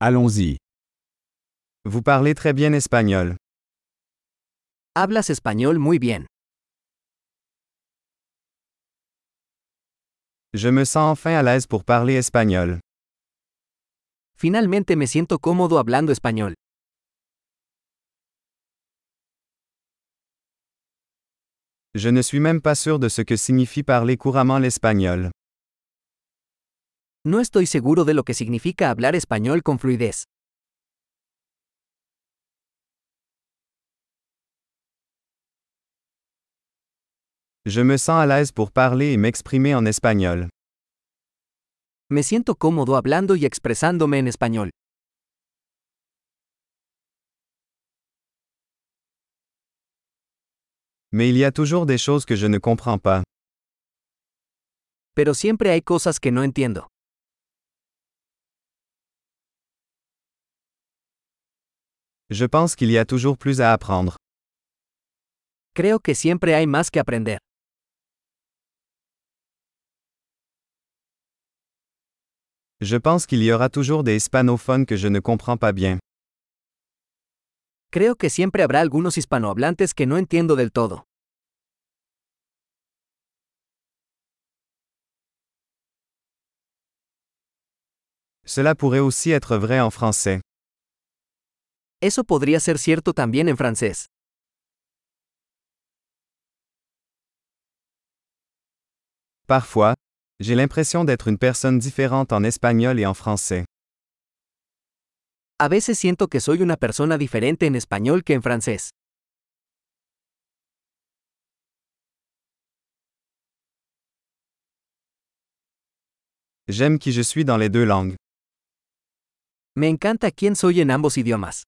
Allons-y. Vous parlez très bien espagnol. Hablas español muy bien. Je me sens enfin à l'aise pour parler espagnol. Finalmente me siento cómodo hablando español. Je ne suis même pas sûr de ce que signifie parler couramment l'espagnol. No estoy seguro de lo que significa hablar español con fluidez. Je me sens à l'aise pour parler et m'exprimer en espagnol. Me siento cómodo hablando y expresándome en español. Mais il y a toujours des choses que je ne comprends pas. Pero siempre hay cosas que no entiendo. Je pense qu'il y a toujours plus à apprendre. Creo que siempre hay más que aprender. Je pense qu'il y aura toujours des hispanophones que je ne comprends pas bien. Creo que siempre habrá algunos hispanohablantes que no entiendo del todo. Cela pourrait aussi être vrai en français. Eso podría ser cierto también en francés. Parfois, j'ai l'impression d'être une personne différente en espagnol et en français. A veces siento que soy una persona diferente en español que en francés. J'aime qui je suis dans les deux langues. Me encanta quién soy en ambos idiomas.